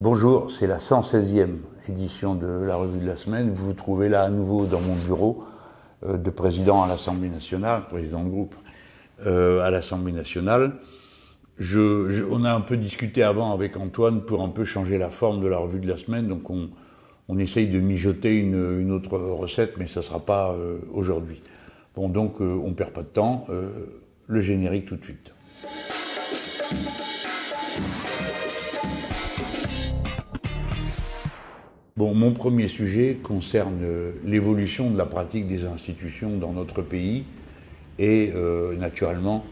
Bonjour, c'est la 116e édition de la revue de la semaine. Vous vous trouvez là à nouveau dans mon bureau euh, de président à l'Assemblée nationale, président de groupe euh, à l'Assemblée nationale. On a un peu discuté avant avec Antoine pour un peu changer la forme de la revue de la semaine, donc on, essaye de mijoter une, autre recette, mais ça ne sera pas euh, aujourd'hui. Bon, donc on ne perd pas de temps. Le générique tout de suite. Bon, mon premier sujet concerne l'évolution de la pratique des institutions dans notre pays et euh, naturellement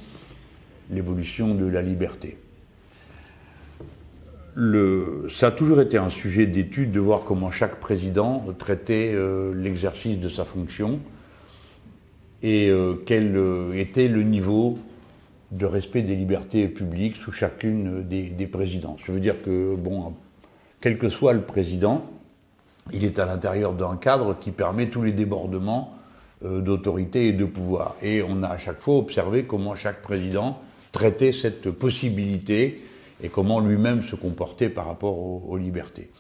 l'évolution de la liberté. Ça a toujours été un sujet d'étude de voir comment chaque président traitait euh, l'exercice de sa fonction et euh, quel euh, était le niveau de respect des libertés publiques sous chacune des, des présidences. Je veux dire que, bon, quel que soit le président, il est à l'intérieur d'un cadre qui permet tous les débordements euh, d'autorité et de pouvoir. Et on a à chaque fois observé comment chaque président traitait cette possibilité et comment lui-même se comportait par rapport aux, libertés.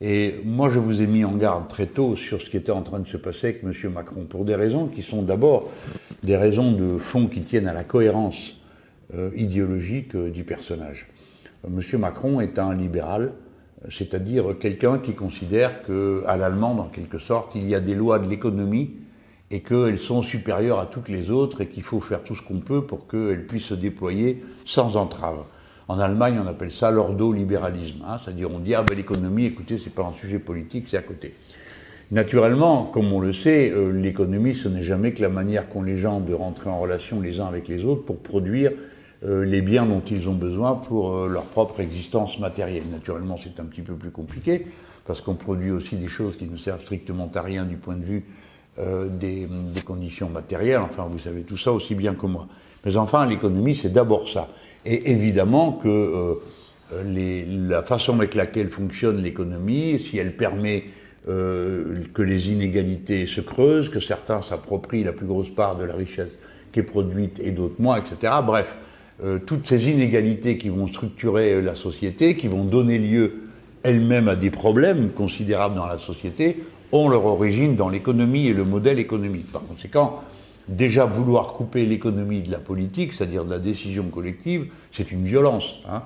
Et moi, je vous ai mis en garde très tôt sur ce qui était en train de se passer avec M. Macron, pour des raisons qui sont d'abord des raisons de fond qui tiennent à la cohérence euh, idéologique euh, du personnage. M. Macron est un libéral, c'est-à-dire quelqu'un qui considère qu'à l'allemande, en quelque sorte, il y a des lois de l'économie et qu'elles sont supérieures à toutes les autres et qu'il faut faire tout ce qu'on peut pour qu'elles puissent se déployer sans entrave. En Allemagne, on appelle ça l'ordolibéralisme, hein, c'est-à-dire on dit ah ben l'économie, écoutez, c'est pas un sujet politique, c'est à côté. Naturellement, comme on le sait, euh, l'économie, ce n'est jamais que la manière qu'ont les gens de rentrer en relation les uns avec les autres pour produire les biens dont ils ont besoin pour euh, leur propre existence matérielle. Naturellement, c'est un petit peu plus compliqué, parce qu'on produit aussi des choses qui ne servent strictement à rien du point de vue euh, des, des, conditions matérielles. Enfin, vous savez tout ça aussi bien que moi. Mais enfin, l'économie, c'est d'abord ça. Et évidemment que euh, les, la façon avec laquelle fonctionne l'économie, si elle permet euh, que les inégalités se creusent, que certains s'approprient la plus grosse part de la richesse qui est produite et d'autres moins, etc. Bref, euh, toutes ces inégalités qui vont structurer la société, qui vont donner lieu elles-mêmes à des problèmes considérables dans la société, ont leur origine dans l'économie et le modèle économique. Par conséquent, déjà vouloir couper l'économie de la politique, c'est-à-dire de la décision collective, c'est une violence. Hein.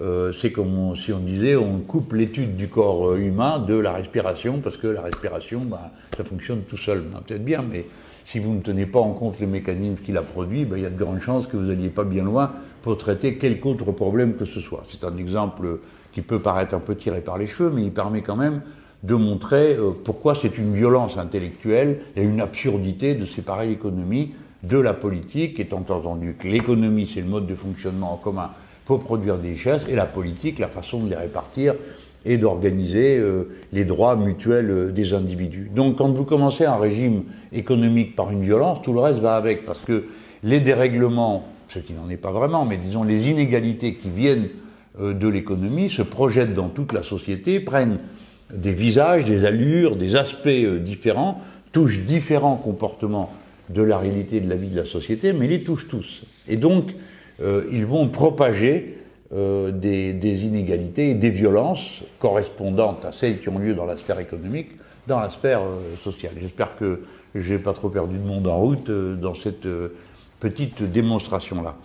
Euh, c'est comme si on disait on coupe l'étude du corps humain de la respiration, parce que la respiration, bah, ça fonctionne tout seul. Peut-être bien, mais si vous ne tenez pas en compte les mécanismes qui la produit, bah, il y a de grandes chances que vous n'alliez pas bien loin pour traiter quelque autre problème que ce soit. C'est un exemple qui peut paraître un peu tiré par les cheveux, mais il permet quand même de montrer euh, pourquoi c'est une violence intellectuelle et une absurdité de séparer l'économie de la politique, étant entendu que l'économie, c'est le mode de fonctionnement en commun pour produire des richesses, et la politique, la façon de les répartir et d'organiser euh, les droits mutuels euh, des individus. Donc quand vous commencez un régime économique par une violence, tout le reste va avec, parce que les dérèglements, ce qui n'en est pas vraiment, mais disons les inégalités qui viennent euh, de l'économie se projettent dans toute la société, prennent des visages, des allures, des aspects différents, touchent différents comportements de la réalité de la vie de la société, mais les touchent tous. Et donc, ils vont propager euh, des, inégalités et des violences correspondantes à celles qui ont lieu dans la sphère économique, dans la sphère euh, sociale. J'espère que j'ai pas trop perdu de monde en route euh, dans cette petite démonstration-là.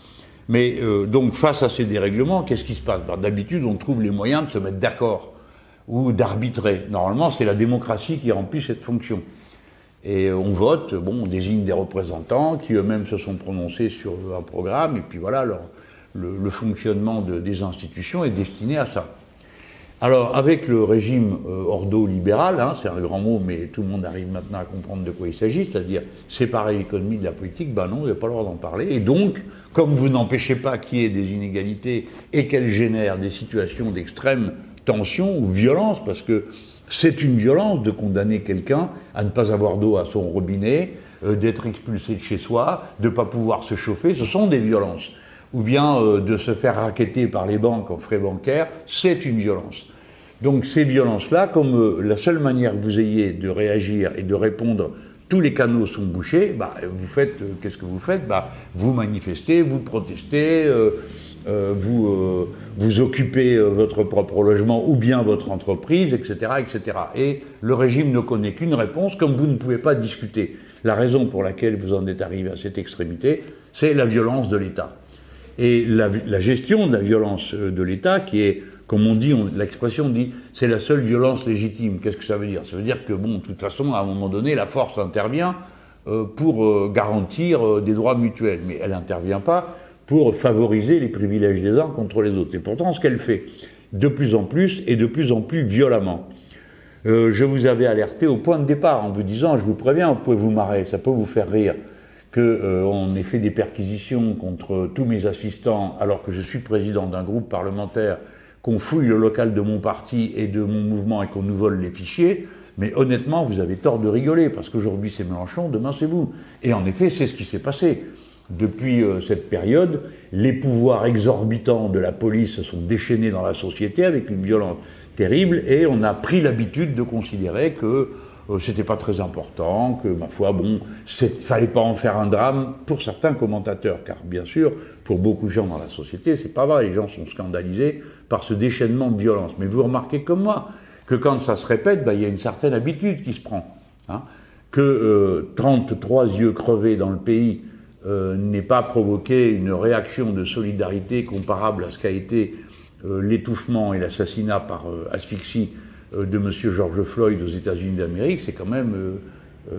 Mais donc, face à ces dérèglements, qu'est-ce qui se passe? Ben, D'habitude, on trouve les moyens de se mettre d'accord ou d'arbitrer. Normalement, c'est la démocratie qui remplit cette fonction. Et on vote, bon, on désigne des représentants qui eux-mêmes se sont prononcés sur un programme, et puis voilà, leur, le, fonctionnement de, des institutions est destiné à ça. Alors, avec le régime euh, ordo-libéral, hein, c'est un grand mot, mais tout le monde arrive maintenant à comprendre de quoi il s'agit, c'est-à-dire séparer l'économie de la politique, ben non, vous n'avez pas le droit d'en parler. Et donc, comme vous n'empêchez pas qu'il y ait des inégalités et qu'elles génèrent des situations d'extrême tension ou violence, parce que c'est une violence de condamner quelqu'un à ne pas avoir d'eau à son robinet, euh, d'être expulsé de chez soi, de ne pas pouvoir se chauffer, ce sont des violences. Ou bien euh, de se faire raqueter par les banques en frais bancaires, c'est une violence. Donc ces violences-là, comme euh, la seule manière que vous ayez de réagir et de répondre, tous les canaux sont bouchés, bah, vous faites, euh, qu'est-ce que vous faites? Bah, Vous manifestez, vous protestez, vous, vous occupez votre propre logement ou bien votre entreprise, etc., etc. Et le régime ne connaît qu'une réponse, comme vous ne pouvez pas discuter. La raison pour laquelle vous en êtes arrivé à cette extrémité, c'est la violence de l'État. Et la, gestion de la violence de l'État, qui est comme on dit, l'expression dit, c'est la seule violence légitime. Qu'est-ce que ça veut dire? Ça veut dire que, bon, de toute façon, à un moment donné, la force intervient euh, pour euh, garantir euh, des droits mutuels, mais elle n'intervient pas pour favoriser les privilèges des uns contre les autres. Et pourtant, ce qu'elle fait, de plus en plus et de plus en plus violemment. je vous avais alerté au point de départ en vous disant, je vous préviens, vous pouvez vous marrer, ça peut vous faire rire, qu'on ait fait des perquisitions contre tous mes assistants alors que je suis président d'un groupe parlementaire qu'on fouille le local de mon parti et de mon mouvement et qu'on nous vole les fichiers, mais honnêtement, vous avez tort de rigoler, parce qu'aujourd'hui c'est Mélenchon, demain c'est vous. Et en effet, c'est ce qui s'est passé. Depuis euh, cette période, les pouvoirs exorbitants de la police sont déchaînés dans la société avec une violence terrible, et on a pris l'habitude de considérer que euh, c'était pas très important, que ma foi, bon, fallait pas en faire un drame pour certains commentateurs, car bien sûr, pour beaucoup de gens dans la société, c'est pas vrai, les gens sont scandalisés par ce déchaînement de violence. Mais vous remarquez comme moi que quand ça se répète, bah, il y a une certaine habitude qui se prend. Hein. que euh, 33 yeux crevés dans le pays euh, n'ait pas provoqué une réaction de solidarité comparable à ce qu'a été euh, l'étouffement et l'assassinat par euh, asphyxie de M. George Floyd aux États-Unis d'Amérique, c'est quand même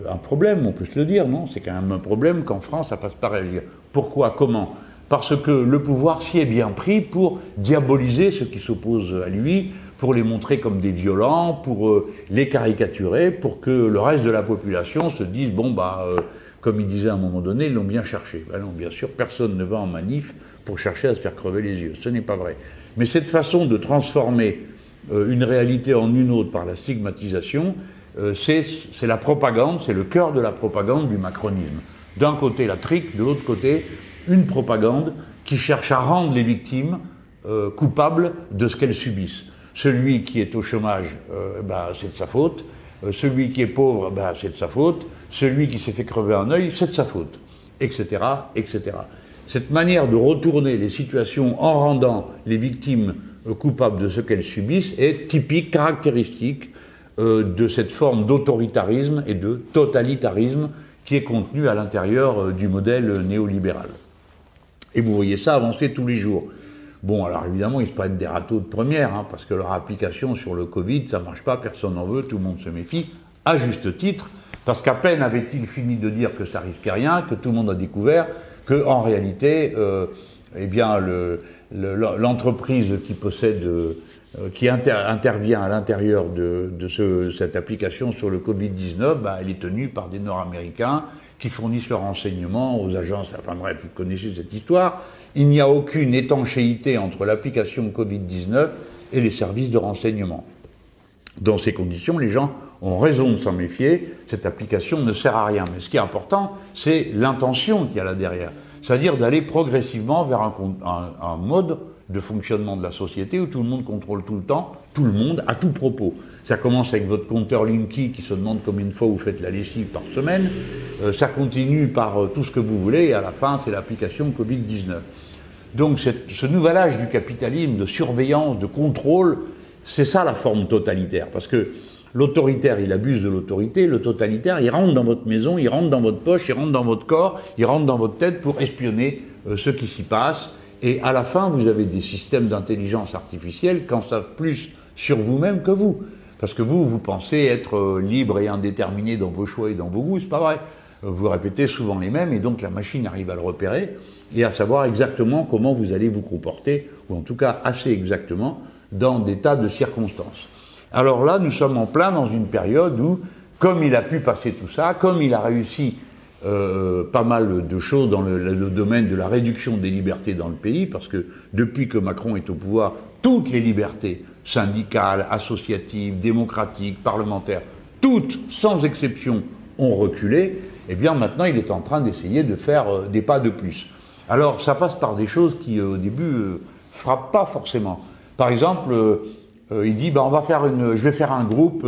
un problème, on peut se le dire, non? C'est quand même un problème qu'en France, ça passe pas réagir. Pourquoi? Comment? Parce que le pouvoir s'y est bien pris pour diaboliser ceux qui s'opposent à lui, pour les montrer comme des violents, pour euh, les caricaturer, pour que le reste de la population se dise bon bah euh, comme il disait à un moment donné, ils l'ont bien cherché. Ben non, bien sûr, personne ne va en manif pour chercher à se faire crever les yeux. Ce n'est pas vrai. Mais cette façon de transformer euh, une réalité en une autre par la stigmatisation, c'est la propagande, c'est le cœur de la propagande du macronisme. D'un côté la trique, de l'autre côté une propagande qui cherche à rendre les victimes euh, coupables de ce qu'elles subissent. Celui qui est au chômage, euh, bah, c'est de sa faute. Euh, celui qui est pauvre, bah, c'est de sa faute. Celui qui s'est fait crever un œil, c'est de sa faute. Etc., etc. Cette manière de retourner les situations en rendant les victimes coupables de ce qu'elles subissent est typique, caractéristique de cette forme d'autoritarisme et de totalitarisme qui est contenue à l'intérieur du modèle néolibéral. Et vous voyez ça avancer tous les jours. Bon, alors évidemment, ils se prennent des râteaux de première, hein, parce que leur application sur le Covid, ça marche pas, personne n'en veut, tout le monde se méfie, à juste titre, parce qu'à peine avait-il fini de dire que ça risquait rien, que tout le monde a découvert que, en réalité, euh, eh bien, l'entreprise qui possède, euh, qui intervient à l'intérieur de, cette application sur le Covid-19, bah, elle est tenue par des Nord-Américains qui fournissent leurs renseignements aux agences. Enfin bref, vous connaissez cette histoire. Il n'y a aucune étanchéité entre l'application Covid-19 et les services de renseignement. Dans ces conditions, les gens ont raison de s'en méfier. Cette application ne sert à rien. Mais ce qui est important, c'est l'intention qu'il y a là derrière. C'est-à-dire d'aller progressivement vers un, mode de fonctionnement de la société où tout le monde contrôle tout le temps, tout le monde, à tout propos. Ça commence avec votre compteur Linky qui se demande combien de fois vous faites la lessive par semaine. Euh, ça continue par euh, tout ce que vous voulez et à la fin, c'est l'application Covid-19. Donc ce nouvel âge du capitalisme, de surveillance, de contrôle, c'est ça la forme totalitaire. Parce que l'autoritaire, il abuse de l'autorité, le totalitaire, il rentre dans votre maison, il rentre dans votre poche, il rentre dans votre corps, il rentre dans votre tête pour espionner euh, ce qui s'y passe. Et à la fin, vous avez des systèmes d'intelligence artificielle qui en savent plus sur vous-même que vous. Parce que vous, vous pensez être euh, libre et indéterminé dans vos choix et dans vos goûts, c'est pas vrai. Euh, vous répétez souvent les mêmes et donc la machine arrive à le repérer et à savoir exactement comment vous allez vous comporter, ou en tout cas assez exactement, dans des tas de circonstances. Alors là, nous sommes en plein dans une période où, comme il a pu passer tout ça, comme il a réussi euh, pas mal de choses dans le, domaine de la réduction des libertés dans le pays, parce que depuis que Macron est au pouvoir, toutes les libertés syndicales, associatives, démocratiques, parlementaires, toutes, sans exception, ont reculé, eh bien maintenant il est en train d'essayer de faire euh, des pas de plus. Alors ça passe par des choses qui euh, au début frappent pas forcément. Par exemple, il dit ben, on va faire je vais faire un groupe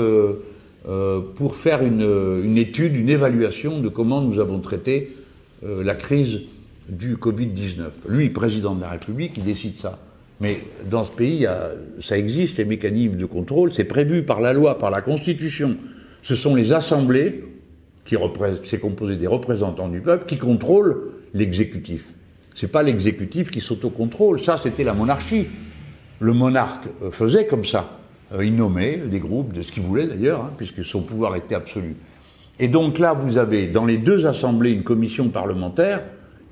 pour faire une, étude, une évaluation de comment nous avons traité la crise du Covid-19. Lui, président de la République, il décide ça. Mais dans ce pays, ça existe, les mécanismes de contrôle, c'est prévu par la loi, par la Constitution. Ce sont les assemblées, qui c'est composé des représentants du peuple, qui contrôlent l'exécutif. C'est pas l'exécutif qui s'autocontrôle, ça c'était la monarchie. Le monarque euh, faisait comme ça. Euh, il nommait des groupes, de ce qu'il voulait d'ailleurs, hein, puisque son pouvoir était absolu. Et donc là, vous avez dans les deux assemblées une commission parlementaire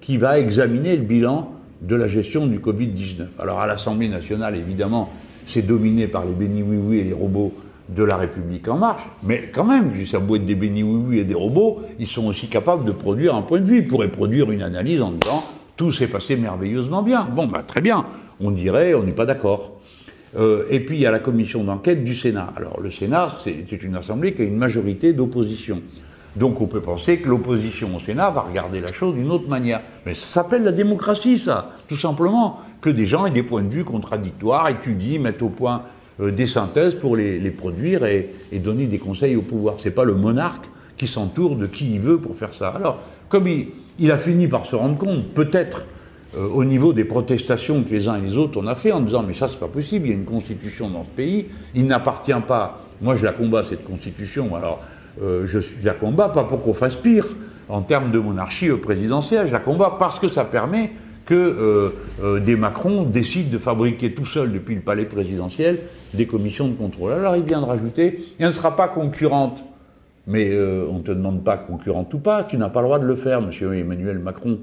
qui va examiner le bilan de la gestion du Covid-19. Alors à l'Assemblée nationale, évidemment, c'est dominé par les béni oui oui et les robots de la République en marche, mais quand même, ça beau être des béni oui oui et des robots, ils sont aussi capables de produire un point de vue. Ils pourraient produire une analyse en disant tout s'est passé merveilleusement bien. Bon, bah, très bien. On dirait, on n'est pas d'accord. Euh, et puis il y a la commission d'enquête du Sénat. Alors le Sénat, c'est une assemblée qui a une majorité d'opposition. Donc on peut penser que l'opposition au Sénat va regarder la chose d'une autre manière. Mais ça s'appelle la démocratie, ça, tout simplement. Que des gens aient des points de vue contradictoires, étudient, mettent au point euh, des synthèses pour les, produire et, donner des conseils au pouvoir. C'est pas le monarque qui s'entoure de qui il veut pour faire ça. Alors, comme il, a fini par se rendre compte, peut-être euh, au niveau des protestations que les uns et les autres on a fait en disant mais ça c'est pas possible, il y a une constitution dans ce pays, il n'appartient pas. Moi je la combats cette constitution. Alors euh, je, la combats pas pour qu'on fasse pire en termes de monarchie présidentielle, je la combats parce que ça permet que euh, euh, des Macron décident de fabriquer tout seul depuis le palais présidentiel des commissions de contrôle. Alors il vient de rajouter, elle ne sera pas concurrente. Mais on ne te demande pas concurrente ou pas, tu n'as pas le droit de le faire, monsieur Emmanuel Macron.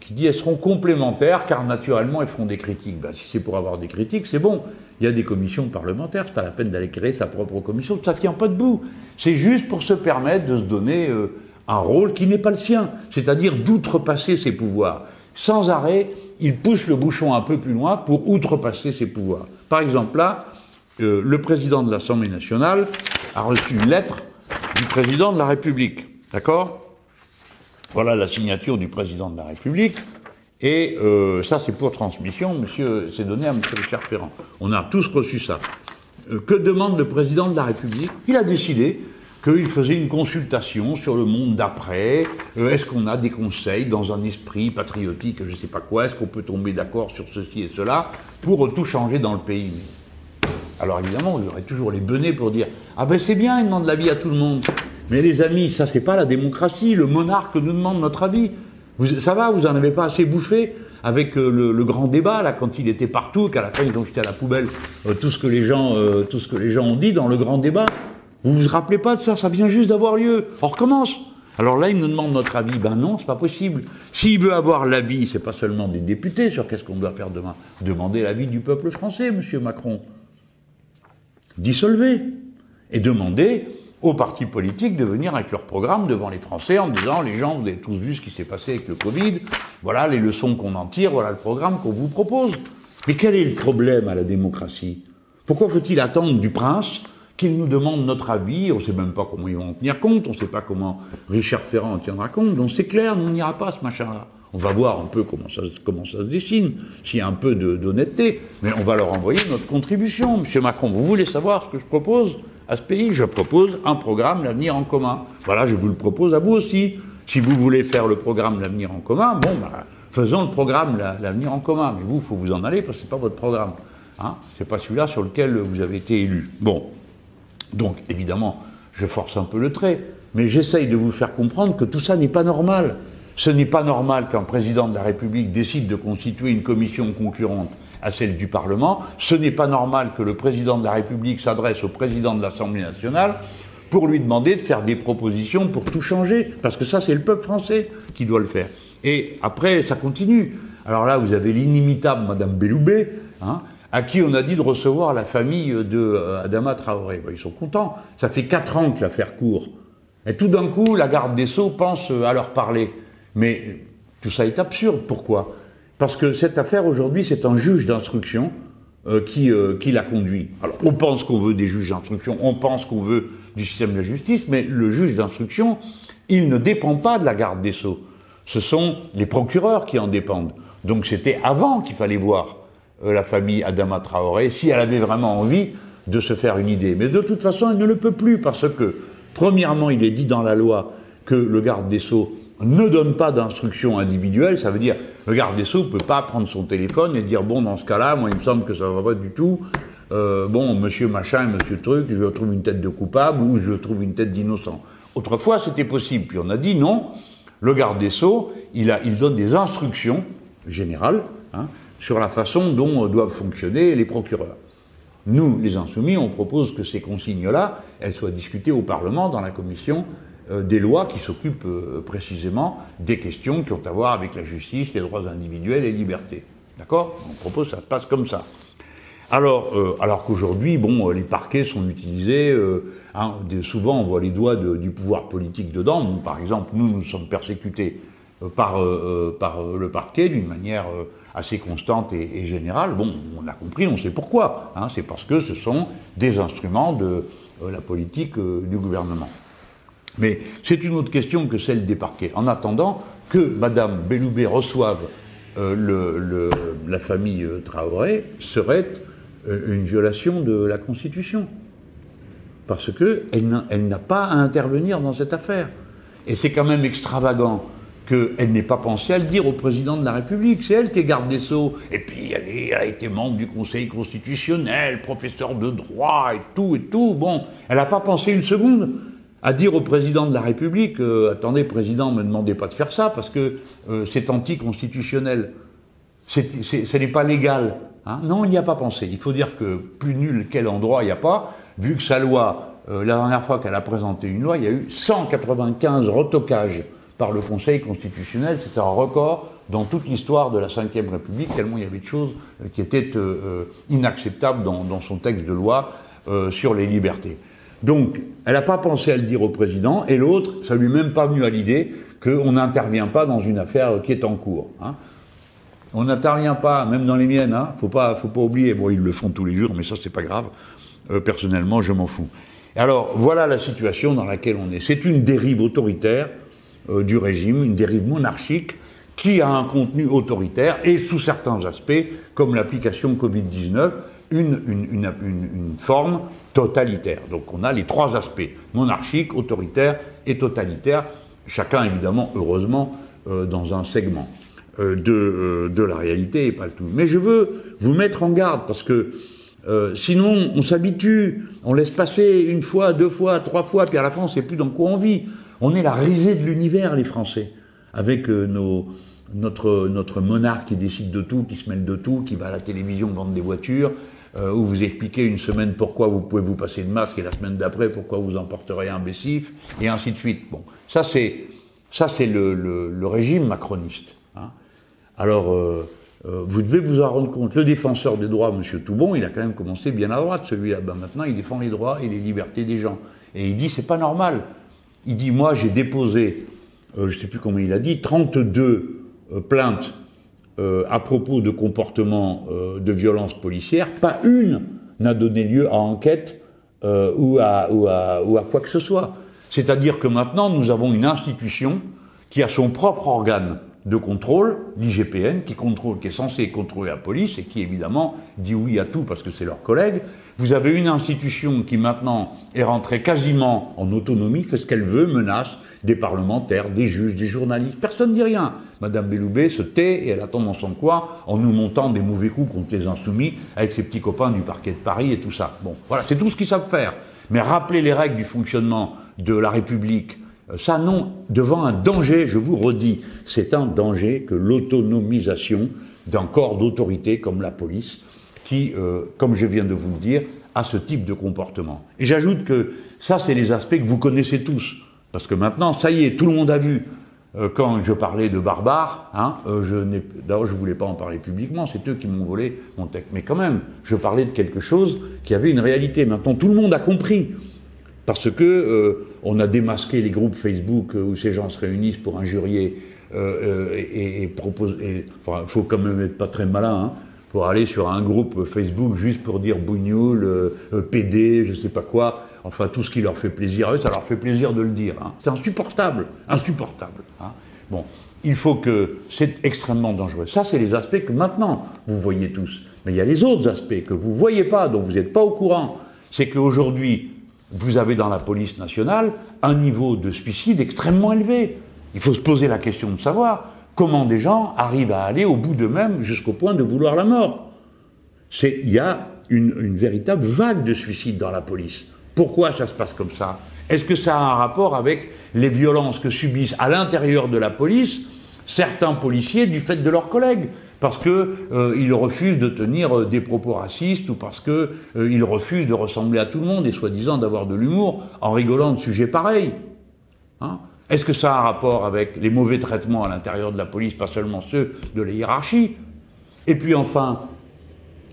Qui dit elles seront complémentaires car naturellement elles feront des critiques. Ben, si c'est pour avoir des critiques, c'est bon. Il y a des commissions parlementaires, c'est pas la peine d'aller créer sa propre commission, ça tient pas debout. C'est juste pour se permettre de se donner euh, un rôle qui n'est pas le sien, c'est-à-dire d'outrepasser ses pouvoirs. Sans arrêt, il pousse le bouchon un peu plus loin pour outrepasser ses pouvoirs. Par exemple, là, euh, le président de l'Assemblée nationale a reçu une lettre du président de la République. D'accord? Voilà la signature du président de la République. Et euh, ça, c'est pour transmission, monsieur, c'est donné à monsieur Richard Ferrand. On a tous reçu ça. Euh, que demande le président de la République? Il a décidé qu'il faisait une consultation sur le monde d'après. Euh, est-ce qu'on a des conseils dans un esprit patriotique, je ne sais pas quoi? Est-ce qu'on peut tomber d'accord sur ceci et cela pour tout changer dans le pays? Alors évidemment, vous aurez toujours les benets pour dire Ah ben c'est bien, il demande l'avis à tout le monde. Mais les amis, ça c'est pas la démocratie. Le monarque nous demande notre avis ça va, vous n'en avez pas assez bouffé avec euh, le, grand débat là quand il était partout, qu'à la fin ils ont jeté à la poubelle euh, tout ce que les gens, euh, tout ce que les gens ont dit dans le grand débat. Vous vous rappelez pas de ça? Ça vient juste d'avoir lieu. On recommence. Alors là, il nous demande notre avis. Ben non, c'est pas possible. S'il veut avoir l'avis, c'est pas seulement des députés sur qu'est-ce qu'on doit faire demain. Demandez l'avis du peuple français, Monsieur Macron. Dissolvez et demandez aux partis politiques de venir avec leur programme devant les Français en disant les gens, vous avez tous vu ce qui s'est passé avec le Covid, voilà les leçons qu'on en tire, voilà le programme qu'on vous propose. Mais quel est le problème à la démocratie? Pourquoi faut-il attendre du prince qu'il nous demande notre avis? On ne sait même pas comment ils vont en tenir compte, on ne sait pas comment Richard Ferrand en tiendra compte, donc c'est clair, nous n'ira pas ce machin-là. On va voir un peu comment ça, comment ça se dessine, s'il y a un peu d'honnêteté, mais on va leur envoyer notre contribution. Monsieur Macron, vous voulez savoir ce que je propose? À ce pays. Je propose un programme L'avenir en commun. Voilà, je vous le propose à vous aussi. Si vous voulez faire le programme L'avenir en commun, bon, bah, faisons le programme L'avenir en commun. Mais vous, il faut vous en aller parce que ce n'est pas votre programme. Hein c'est pas celui-là sur lequel vous avez été élu. Bon. Donc, évidemment, je force un peu le trait. Mais j'essaye de vous faire comprendre que tout ça n'est pas normal. Ce n'est pas normal qu'un président de la République décide de constituer une commission concurrente à celle du Parlement. Ce n'est pas normal que le président de la République s'adresse au président de l'Assemblée nationale pour lui demander de faire des propositions pour tout changer, parce que ça, c'est le peuple français qui doit le faire. Et après, ça continue. Alors là, vous avez l'inimitable Madame Belloubet, hein, à qui on a dit de recevoir la famille de euh, Adama Traoré. ils sont contents. Ça fait quatre ans que l'affaire court. Et tout d'un coup, la garde des Sceaux pense euh, à leur parler. Mais tout ça est absurde. Pourquoi? Parce que cette affaire aujourd'hui, c'est un juge d'instruction euh, qui, euh, qui la conduit. Alors, on pense qu'on veut des juges d'instruction, on pense qu'on veut du système de justice, mais le juge d'instruction, il ne dépend pas de la garde des sceaux. Ce sont les procureurs qui en dépendent. Donc c'était avant qu'il fallait voir euh, la famille Adama Traoré si elle avait vraiment envie de se faire une idée. Mais de toute façon, elle ne le peut plus parce que, premièrement, il est dit dans la loi que le garde des sceaux ne donne pas d'instructions individuelles, ça veut dire le garde des Sceaux ne peut pas prendre son téléphone et dire bon dans ce cas-là, moi il me semble que ça ne va pas du tout. Euh, bon, monsieur machin, monsieur truc, je trouve une tête de coupable ou je trouve une tête d'innocent. Autrefois, c'était possible. Puis on a dit non, le garde des Sceaux, il, a, il donne des instructions générales hein, sur la façon dont doivent fonctionner les procureurs. Nous, les insoumis, on propose que ces consignes-là, elles soient discutées au Parlement dans la commission euh, des lois qui s'occupent euh, précisément des questions qui ont à voir avec la justice, les droits individuels et libertés. D'accord? On propose ça se passe comme ça. Alors, euh, alors qu'aujourd'hui, bon, les parquets sont utilisés. Hein, souvent, on voit les doigts du pouvoir politique dedans. par exemple, nous, nous sommes persécutés par, par le parquet d'une manière assez constante et, générale. Bon, on a compris, on sait pourquoi. Hein, c'est parce que ce sont des instruments de la politique du gouvernement. Mais c'est une autre question que celle des parquets. En attendant que Mme Belloubet reçoive euh, la famille euh, Traoré serait euh, une violation de la Constitution. Parce qu'elle n'a pas à intervenir dans cette affaire. Et c'est quand même extravagant qu'elle n'ait pas pensé à le dire au président de la République. C'est elle qui est garde des Sceaux. Et puis elle, elle, a été membre du Conseil constitutionnel, professeur de droit et tout et tout. Bon, elle n'a pas pensé une seconde à dire au président de la République euh, Attendez, président, ne me demandez pas de faire ça parce que euh, c'est anticonstitutionnel. Ce n'est pas légal. Hein. non, il n'y a pas pensé. Il faut dire que plus nul quel endroit il n'y a pas, vu que sa loi, euh, la dernière fois qu'elle a présenté une loi, il y a eu 195 retocages par le Conseil constitutionnel. C'était un record dans toute l'histoire de la Ve République, tellement il y avait de choses qui étaient inacceptables dans, son texte de loi sur les libertés. Donc, elle n'a pas pensé à le dire au président, et l'autre, ça lui est même pas venu à l'idée qu'on n'intervient pas dans une affaire qui est en cours. Hein. On n'intervient pas, même dans les miennes, hein, faut pas, faut pas oublier. Bon, ils le font tous les jours, mais ça c'est pas grave. Euh, personnellement, je m'en fous. Alors, voilà la situation dans laquelle on est. C'est une dérive autoritaire euh, du régime, une dérive monarchique qui a un contenu autoritaire et sous certains aspects, comme l'application Covid-19, une, une, une, forme totalitaire. Donc on a les trois aspects, monarchique, autoritaire et totalitaire, chacun évidemment, heureusement, euh, dans un segment euh, de, euh, de, la réalité et pas le tout. Mais je veux vous mettre en garde parce que sinon on s'habitue, on laisse passer une fois, deux fois, trois fois, puis à la fin on ne sait plus dans quoi on vit. On est la risée de l'univers, les Français, avec nos, notre, notre monarque qui décide de tout, qui se mêle de tout, qui va à la télévision vendre des voitures, euh, où vous expliquez une semaine pourquoi vous pouvez vous passer de masque et la semaine d'après pourquoi vous emporterez un bessif, et ainsi de suite. Bon, ça c'est ça c'est le, le, régime macroniste. Hein. Alors euh, euh, vous devez vous en rendre compte. Le défenseur des droits, M. Toubon, il a quand même commencé bien à droite, celui-là. Ben, maintenant, il défend les droits et les libertés des gens. Et il dit c'est pas normal. Il dit moi j'ai déposé, je ne sais plus comment il a dit, 32 plaintes euh, à propos de comportements euh, de violence policière, pas une n'a donné lieu à enquête euh, ou, à, ou, à, ou, à, quoi que ce soit. C'est-à-dire que maintenant, nous avons une institution qui a son propre organe de contrôle, l'IGPN, qui contrôle, qui est censé contrôler la police et qui évidemment dit oui à tout parce que c'est leur collègue. Vous avez une institution qui maintenant est rentrée quasiment en autonomie, fait ce qu'elle veut, menace des parlementaires, des juges, des journalistes. Personne ne dit rien. Madame Belloubet se tait et elle attend dans son coin en nous montant des mauvais coups contre les insoumis avec ses petits copains du parquet de Paris et tout ça. Bon, voilà, c'est tout ce qu'ils savent faire. Mais rappeler les règles du fonctionnement de la République, euh, ça non, devant un danger, je vous redis, c'est un danger que l'autonomisation d'un corps d'autorité comme la police, qui, euh, comme je viens de vous le dire, a ce type de comportement. Et j'ajoute que ça, c'est les aspects que vous connaissez tous. Parce que maintenant, ça y est, tout le monde a vu quand je parlais de barbares, hein, euh, je d'abord je voulais pas en parler publiquement, c'est eux qui m'ont volé mon texte. Mais quand même, je parlais de quelque chose qui avait une réalité. Maintenant, tout le monde a compris. Parce que euh, on a démasqué les groupes Facebook où ces gens se réunissent pour injurier et, et, proposer. Enfin, faut quand même être pas très malin hein, pour aller sur un groupe Facebook juste pour dire bougnoul, PD, je sais pas quoi enfin tout ce qui leur fait plaisir à eux, ça leur fait plaisir de le dire. Hein. C'est insupportable, insupportable. Hein. Bon, il faut que c'est extrêmement dangereux. Ça, c'est les aspects que maintenant vous voyez tous. Mais il y a les autres aspects que vous ne voyez pas, dont vous n'êtes pas au courant. C'est qu'aujourd'hui, vous avez dans la police nationale un niveau de suicide extrêmement élevé. il faut se poser la question de savoir comment des gens arrivent à aller au bout d'eux-mêmes jusqu'au point de vouloir la mort. Il y a une, véritable vague de suicides dans la police. Pourquoi ça se passe comme ça? Est-ce que ça a un rapport avec les violences que subissent à l'intérieur de la police certains policiers du fait de leurs collègues? Parce qu'ils euh, refusent de tenir euh, des propos racistes ou parce qu'ils euh, refusent de ressembler à tout le monde et soi-disant d'avoir de l'humour en rigolant de sujets pareils. Hein? Est-ce que ça a un rapport avec les mauvais traitements à l'intérieur de la police, pas seulement ceux de la hiérarchie? Et puis enfin,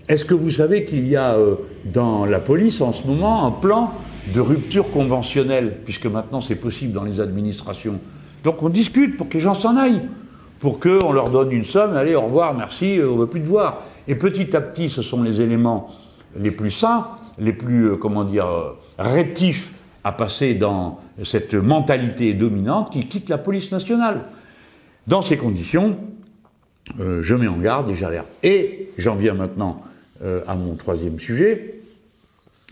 est-ce que vous savez qu'il y a dans la police en ce moment un plan de rupture conventionnelle, puisque maintenant c'est possible dans les administrations. Donc on discute pour que les gens s'en aillent pour qu'on leur donne une somme, allez, au revoir, merci, euh, on ne veut plus te voir. Et petit à petit, ce sont les éléments les plus sains, les plus, euh, comment dire, euh, rétifs à passer dans cette mentalité dominante qui quitte la police nationale. Dans ces conditions, je mets en garde et j'alerte. Et j'en viens maintenant à mon troisième sujet,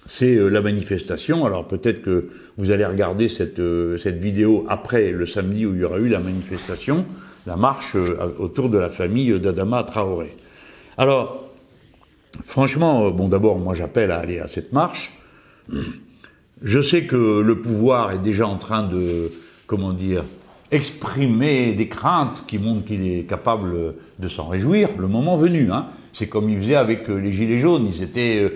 c'est la manifestation. Alors peut-être que vous allez regarder cette, cette vidéo après le samedi où il y aura eu la manifestation la marche euh, autour de la famille d'Adama Traoré. Alors, franchement, euh, bon, d'abord, moi j'appelle à aller à cette marche. Je sais que le pouvoir est déjà en train de, comment dire, exprimer des craintes qui montrent qu'il est capable de s'en réjouir, le moment venu. Hein. C'est comme il faisait avec euh, les Gilets jaunes. Ils étaient,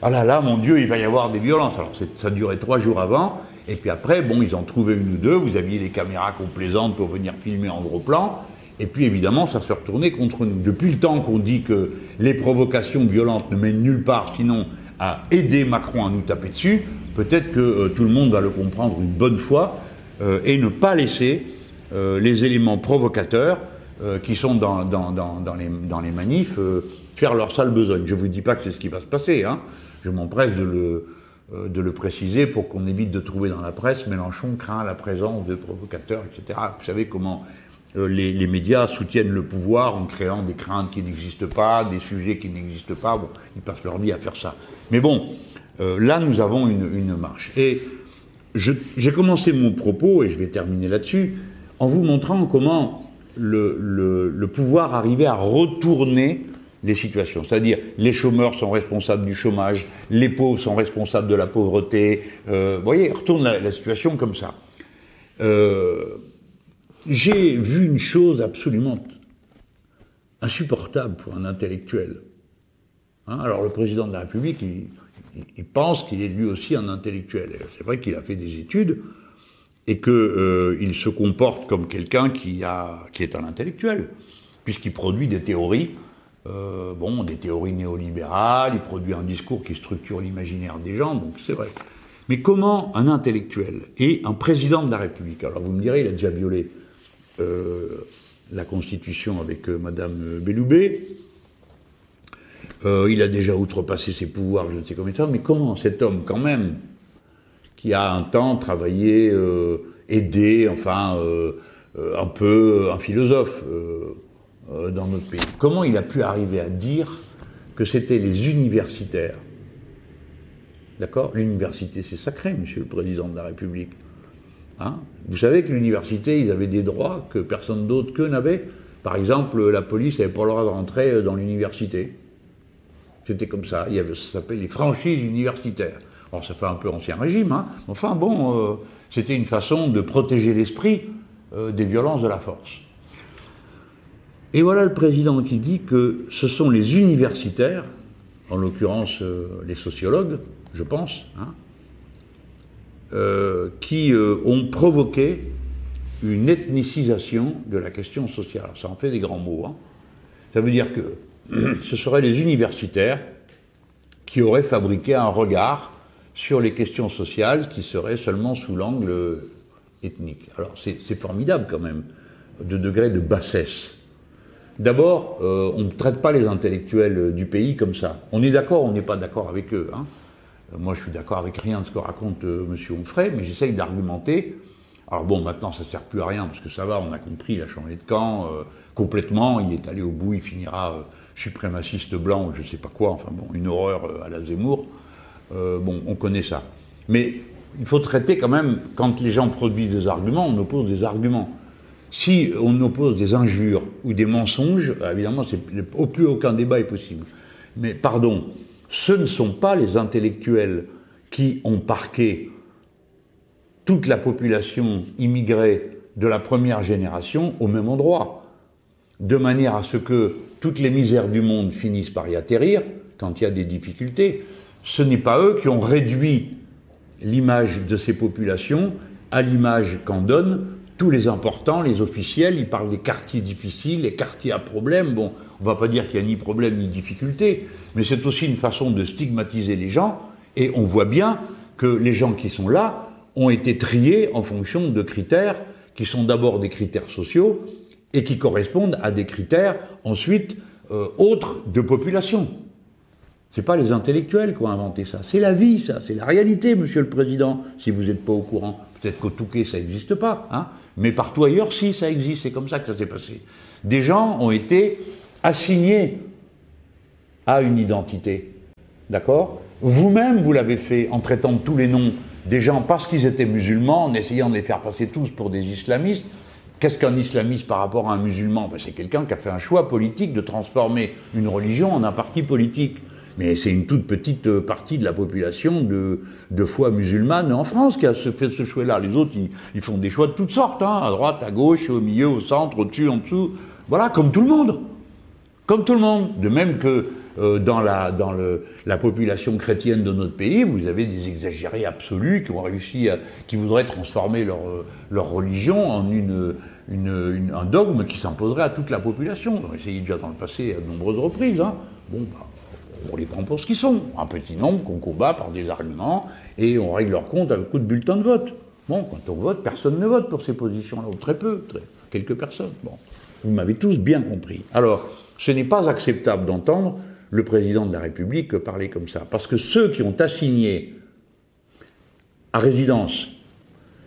ah là là, mon Dieu, il va y avoir des violences. Alors ça durait trois jours avant, et puis après, bon, ils en trouvaient une ou deux, vous aviez les caméras complaisantes pour venir filmer en gros plan, et puis évidemment, ça se retournait contre nous. Depuis le temps qu'on dit que les provocations violentes ne mènent nulle part, sinon à aider Macron à nous taper dessus, peut-être que euh, tout le monde va le comprendre une bonne fois, euh, et ne pas laisser euh, les éléments provocateurs qui sont dans, les, manifs faire leur sale besogne. Je ne vous dis pas que c'est ce qui va se passer, hein. je m'empresse de le, préciser pour qu'on évite de trouver dans la presse Mélenchon craint la présence de provocateurs, etc. Vous savez comment les, médias soutiennent le pouvoir en créant des craintes qui n'existent pas, des sujets qui n'existent pas. Ils passent leur vie à faire ça. Mais bon, euh, là, nous avons une, marche. Et j'ai commencé mon propos, et je vais terminer là-dessus, en vous montrant comment le, le pouvoir arrivait à retourner les situations. C'est-à-dire, les chômeurs sont responsables du chômage, les pauvres sont responsables de la pauvreté. Euh, vous voyez, retourne la, situation comme ça. Euh, j'ai vu une chose absolument insupportable pour un intellectuel. Hein, alors, le président de la République, il, pense qu'il est lui aussi un intellectuel. C'est vrai qu'il a fait des études et qu'il euh, se comporte comme quelqu'un qui, est un intellectuel, puisqu'il produit des théories euh, bon, des théories néolibérales, il produit un discours qui structure l'imaginaire des gens, donc c'est vrai. Mais comment un intellectuel et un président de la République, alors vous me direz, il a déjà violé euh, la Constitution avec Madame Belloubet, il a déjà outrepassé ses pouvoirs, je ne sais combien de mais comment cet homme, quand même, qui a un temps travaillé, aidé, enfin, un peu un philosophe, euh, dans notre pays. Comment il a pu arriver à dire que c'était les universitaires? D'accord? L'université, c'est sacré, monsieur le président de la République. Hein? Vous savez que l'université, ils avaient des droits que personne d'autre qu'eux n'avait. Par exemple, la police n'avait pas le droit de rentrer dans l'université. C'était comme ça. Il y avait, ça s'appelait les franchises universitaires. Alors ça fait un peu ancien régime, hein enfin bon, euh, c'était une façon de protéger l'esprit euh, des violences de la force. Et voilà le président qui dit que ce sont les universitaires, en l'occurrence euh, les sociologues, je pense, hein, qui ont provoqué une ethnicisation de la question sociale. Ça en fait des grands mots. Hein. Ça veut dire que ce seraient les universitaires qui auraient fabriqué un regard sur les questions sociales qui serait seulement sous l'angle ethnique. Alors c'est formidable quand même, de degré de bassesse. D'abord, euh, on ne traite pas les intellectuels du pays comme ça. On est d'accord, on n'est pas d'accord avec eux. Hein. Euh, moi, je suis d'accord avec rien de ce que raconte euh, M. Onfray, mais j'essaye d'argumenter. Alors bon, maintenant, ça ne sert plus à rien, parce que ça va, on a compris, il a changé de camp complètement, il est allé au bout, il finira suprémaciste blanc, je ne sais pas quoi, enfin bon, une horreur à la Zemmour. bon, on connaît ça. Mais il faut traiter quand même, quand les gens produisent des arguments, on oppose des arguments. Si on oppose des injures ou des mensonges, évidemment, au plus aucun débat est possible. Mais pardon, ce ne sont pas les intellectuels qui ont parqué toute la population immigrée de la première génération au même endroit, de manière à ce que toutes les misères du monde finissent par y atterrir quand il y a des difficultés. Ce n'est pas eux qui ont réduit l'image de ces populations à l'image qu'en donnent tous les importants, les officiels, ils parlent des quartiers difficiles, les quartiers à problème. Bon, on ne va pas dire qu'il n'y a ni problème ni difficulté, mais c'est aussi une façon de stigmatiser les gens, et on voit bien que les gens qui sont là ont été triés en fonction de critères qui sont d'abord des critères sociaux et qui correspondent à des critères ensuite euh, autres de population. C'est pas les intellectuels qui ont inventé ça, c'est la vie, ça, c'est la réalité, Monsieur le Président, si vous n'êtes pas au courant. Peut-être qu'au Touquet, ça n'existe pas, hein, mais partout ailleurs, si, ça existe, c'est comme ça que ça s'est passé. Des gens ont été assignés à une identité, d'accord? Vous-même, vous l'avez fait en traitant tous les noms des gens parce qu'ils étaient musulmans, en essayant de les faire passer tous pour des islamistes. Qu'est-ce qu'un islamiste par rapport à un musulman ben, C'est quelqu'un qui a fait un choix politique de transformer une religion en un parti politique. Mais c'est une toute petite euh, partie de la population de, de foi musulmane en France qui a fait ce choix-là. Les autres, ils, font des choix de toutes sortes, hein, à droite, à gauche, au milieu, au centre, au-dessus, en dessous. Voilà, comme tout le monde. Comme tout le monde. De même que euh, dans, la, population chrétienne de notre pays, vous avez des exagérés absolus qui ont réussi à, qui voudraient transformer leur, euh, religion en un dogme qui s'imposerait à toute la population. On a essayé déjà dans le passé à de nombreuses reprises. Hein. Bon, bah, on les prend pour ce qu'ils sont. Un petit nombre qu'on combat par des arguments et on règle leur compte avec coup de bulletin de vote. Bon, quand on vote, personne ne vote pour ces positions-là, ou très peu, quelques personnes. Bon, vous m'avez tous bien compris. Alors, ce n'est pas acceptable d'entendre le président de la République parler comme ça, parce que ceux qui ont assigné à résidence,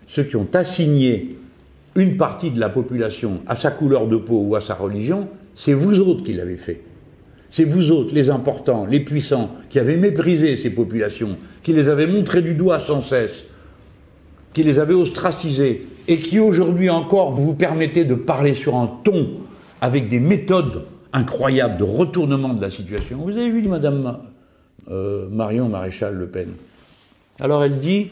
ceux qui ont assigné une partie de la population à sa couleur de peau ou à sa religion, c'est vous autres qui l'avez fait. C'est vous autres, les importants, les puissants, qui avez méprisé ces populations, qui les avez montrées du doigt sans cesse, qui les avez ostracisées, et qui aujourd'hui encore vous permettez de parler sur un ton avec des méthodes incroyables de retournement de la situation. Vous avez vu Madame euh, Marion Maréchal Le Pen Alors elle dit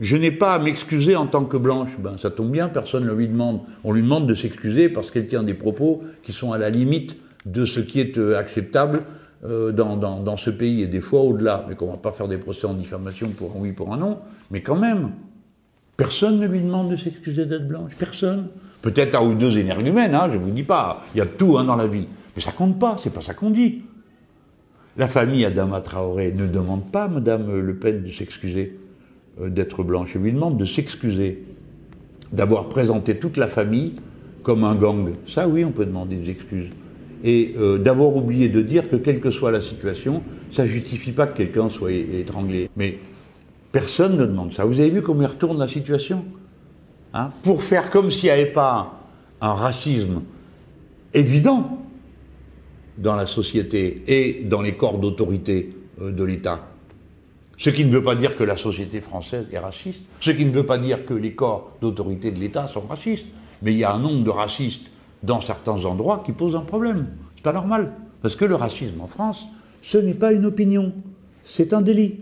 je n'ai pas à m'excuser en tant que blanche. Ben, ça tombe bien, personne ne lui demande. On lui demande de s'excuser parce qu'elle tient des propos qui sont à la limite de ce qui est euh, acceptable euh, dans, dans, ce pays et des fois au-delà. Mais qu'on ne va pas faire des procès en diffamation pour un oui, pour un non. Mais quand même, personne ne lui demande de s'excuser d'être blanche. Personne. Peut-être un ou deux énergumènes, hein, je ne vous dis pas. Il y a tout hein, dans la vie. Mais ça compte pas, c'est pas ça qu'on dit. La famille Adama Traoré ne demande pas Madame Le Pen de s'excuser euh, d'être blanche. Elle lui demande de s'excuser d'avoir présenté toute la famille comme un gang. Ça, oui, on peut demander des excuses et euh, d'avoir oublié de dire que quelle que soit la situation, ça ne justifie pas que quelqu'un soit étranglé. Mais personne ne demande ça. Vous avez vu comment il retourne la situation hein? Pour faire comme s'il n'y avait pas un racisme évident dans la société et dans les corps d'autorité euh, de l'État. Ce qui ne veut pas dire que la société française est raciste, ce qui ne veut pas dire que les corps d'autorité de l'État sont racistes, mais il y a un nombre de racistes dans certains endroits qui posent un problème. C'est pas normal. Parce que le racisme en France, ce n'est pas une opinion, c'est un délit.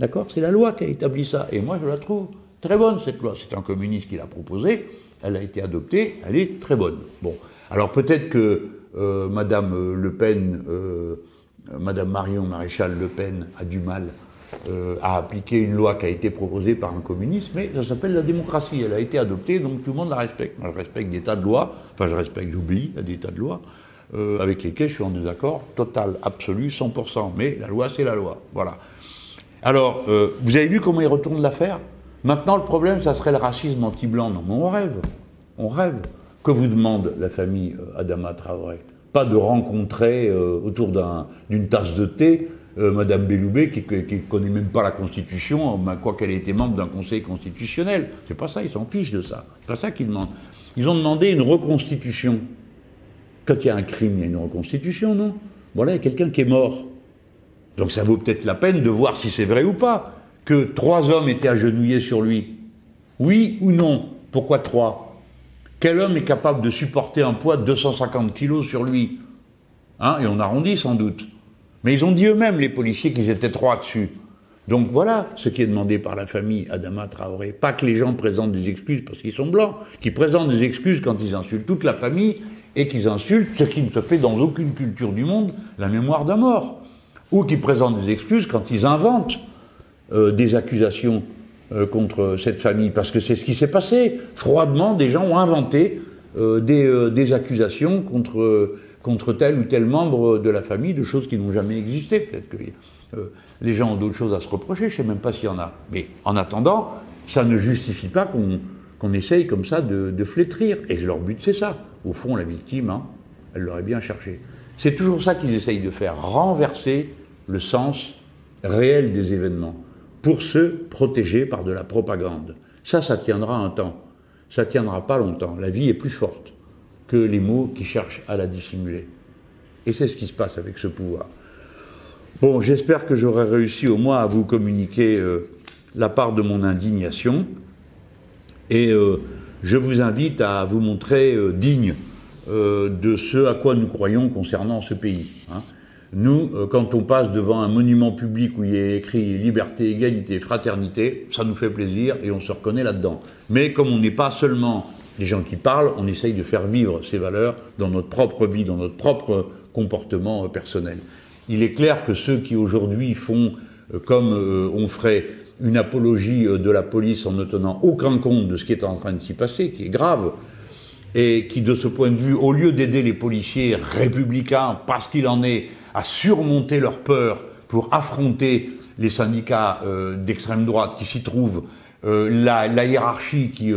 D'accord? C'est la loi qui a établi ça. Et moi, je la trouve très bonne, cette loi. C'est un communiste qui l'a proposée, elle a été adoptée, elle est très bonne. Bon. Alors peut-être que Madame Le Pen, euh, Madame Marion Maréchal Le Pen a du mal euh, a appliqué une loi qui a été proposée par un communiste, mais ça s'appelle la démocratie. Elle a été adoptée, donc tout le monde la respecte. Moi, je respecte des tas de lois, enfin, je respecte, j'oublie, à des tas de lois, euh, avec lesquelles je suis en désaccord total, absolu, 100%. Mais la loi, c'est la loi. Voilà. Alors, euh, vous avez vu comment il retourne l'affaire? Maintenant, le problème, ça serait le racisme anti-blanc. Non, mais on rêve. On rêve. Que vous demande la famille Adama Traoré? Pas de rencontrer autour d'une tasse de thé euh, Madame Belloubet qui, ne connaît même pas la Constitution, quoi qu'elle ait été membre d'un Conseil constitutionnel. C'est pas ça, ils s'en fichent de ça. C'est pas ça qu'ils demandent. Ils ont demandé une reconstitution. Quand il y a un crime, il y a une reconstitution, non? Voilà, il y a quelqu'un qui est mort. Donc ça vaut peut-être la peine de voir si c'est vrai ou pas que trois hommes étaient agenouillés sur lui. Oui ou non? Pourquoi trois? Quel homme est capable de supporter un poids de 250 kilos sur lui? Hein Et on arrondit sans doute. Mais ils ont dit eux-mêmes, les policiers, qu'ils étaient trois dessus. Donc voilà ce qui est demandé par la famille Adama Traoré. Pas que les gens présentent des excuses parce qu'ils sont blancs, qu'ils présentent des excuses quand ils insultent toute la famille et qu'ils insultent, ce qui ne se fait dans aucune culture du monde, la mémoire d'un mort. Ou qu'ils présentent des excuses quand ils inventent euh, des accusations euh, contre cette famille. Parce que c'est ce qui s'est passé. Froidement, des gens ont inventé euh, des, des, accusations contre, contre tel ou tel membre de la famille, de choses qui n'ont jamais existé. Peut-être que euh, les gens ont d'autres choses à se reprocher, je ne sais même pas s'il y en a. Mais en attendant, ça ne justifie pas qu'on essaye comme ça de, flétrir. Et leur but, c'est ça. Au fond, la victime, hein, elle l'aurait bien cherché. C'est toujours ça qu'ils essayent de faire, renverser le sens réel des événements, pour se protéger par de la propagande. Ça, ça tiendra un temps. Ça tiendra pas longtemps. La vie est plus forte que les mots qui cherchent à la dissimuler. Et c'est ce qui se passe avec ce pouvoir. Bon, j'espère que j'aurai réussi au moins à vous communiquer euh, la part de mon indignation. Et euh, je vous invite à vous montrer euh, digne de ce à quoi nous croyons concernant ce pays. Hein. Nous, quand on passe devant un monument public où il est écrit liberté, égalité, fraternité, ça nous fait plaisir et on se reconnaît là-dedans. Mais comme on n'est pas seulement des gens qui parlent, on essaye de faire vivre ces valeurs dans notre propre vie, dans notre propre comportement personnel. Il est clair que ceux qui aujourd'hui font euh, comme euh, on ferait une apologie euh, de la police en ne tenant aucun compte de ce qui est en train de s'y passer, qui est grave, et qui, de ce point de vue, au lieu d'aider les policiers républicains, parce qu'il en est, à surmonter leur peur pour affronter les syndicats d'extrême droite qui s'y trouvent, la, la, hiérarchie qui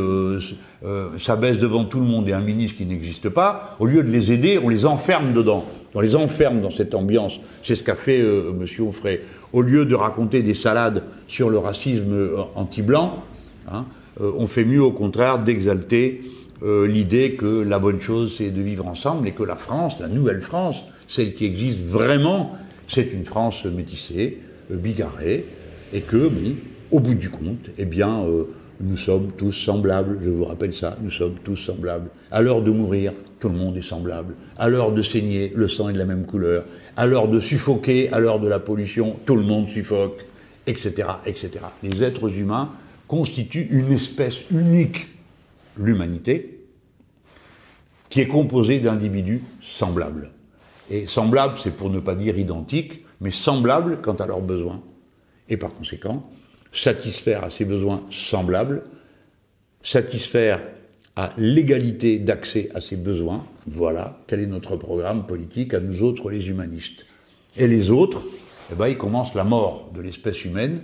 s'abaisse devant tout le monde et un ministre qui n'existe pas, au lieu de les aider, on les enferme dedans on les enferme dans cette ambiance. C'est ce qu'a fait euh, M. Offray. Au lieu de raconter des salades sur le racisme euh, anti-blanc, hein, euh, on fait mieux au contraire d'exalter l'idée que la bonne chose c'est de vivre ensemble et que la France, la nouvelle France, celle qui existe vraiment, c'est une France métissée, bigarrée, et que, bon, au bout du compte, eh bien, nous sommes tous semblables, je vous rappelle ça, nous sommes tous semblables. À l'heure de mourir, tout le monde est semblable. À l'heure de saigner, le sang est de la même couleur. À l'heure de suffoquer, à l'heure de la pollution, tout le monde suffoque, etc., etc. Les êtres humains constituent une espèce unique, l'humanité, qui est composée d'individus semblables. Et semblables, c'est pour ne pas dire identiques, mais semblables quant à leurs besoins. Et par conséquent, satisfaire à ces besoins semblables, satisfaire à l'égalité d'accès à ces besoins, voilà quel est notre programme politique à nous autres les humanistes. Et les autres, eh ben, ils commencent la mort de l'espèce humaine,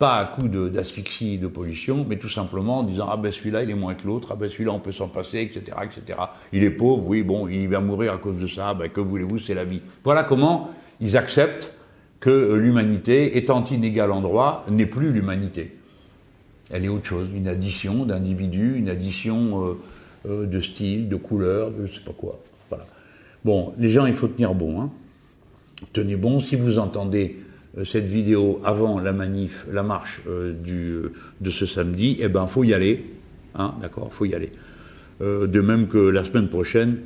pas à coup d'asphyxie, de, pollution, mais tout simplement en disant ah ben celui-là il est moins que l'autre, ah ben celui-là on peut s'en passer, etc., etc. Il est pauvre, oui bon, il va mourir à cause de ça, ben que voulez-vous, c'est la vie. Voilà comment ils acceptent que l'humanité, étant inégale en droit, n'est plus l'humanité. Elle est autre chose, une addition d'individus, une addition euh, euh, de style, de couleurs, de je sais pas quoi. Voilà. Bon, les gens, il faut tenir bon. Hein. Tenez bon. Si vous entendez euh, cette vidéo avant la manif, la marche du, de ce samedi, eh ben, faut y aller. Hein, faut y aller. de même que la semaine prochaine,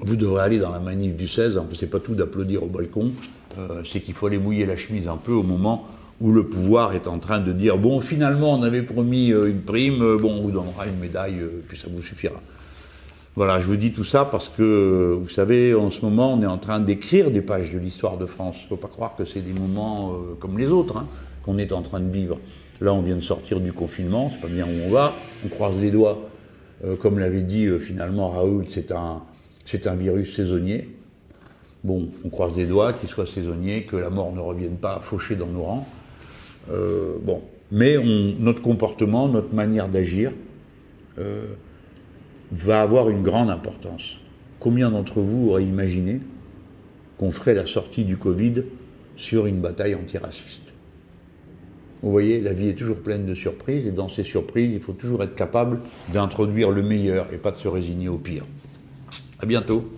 vous devrez aller dans la manif du 16. C'est pas tout d'applaudir au balcon. Euh, c'est qu'il faut aller mouiller la chemise un peu au moment où le pouvoir est en train de dire bon finalement on avait promis euh, une prime, euh, bon on vous donnera une médaille, puis ça vous suffira. Voilà, je vous dis tout ça parce que, vous savez, en ce moment, on est en train d'écrire des pages de l'histoire de France. Il ne faut pas croire que c'est des moments comme les autres hein, qu'on est en train de vivre. Là, on vient de sortir du confinement, c'est pas bien où on va, on croise les doigts. comme l'avait dit finalement Raoul, c'est un, c'est un virus saisonnier. Bon, on croise les doigts qu'il soit saisonnier, que la mort ne revienne pas faucher dans nos rangs. Euh, bon, mais notre comportement, notre manière d'agir euh, va avoir une grande importance. Combien d'entre vous auraient imaginé qu'on ferait la sortie du Covid sur une bataille antiraciste? Vous voyez, la vie est toujours pleine de surprises, et dans ces surprises, il faut toujours être capable d'introduire le meilleur et pas de se résigner au pire. À bientôt.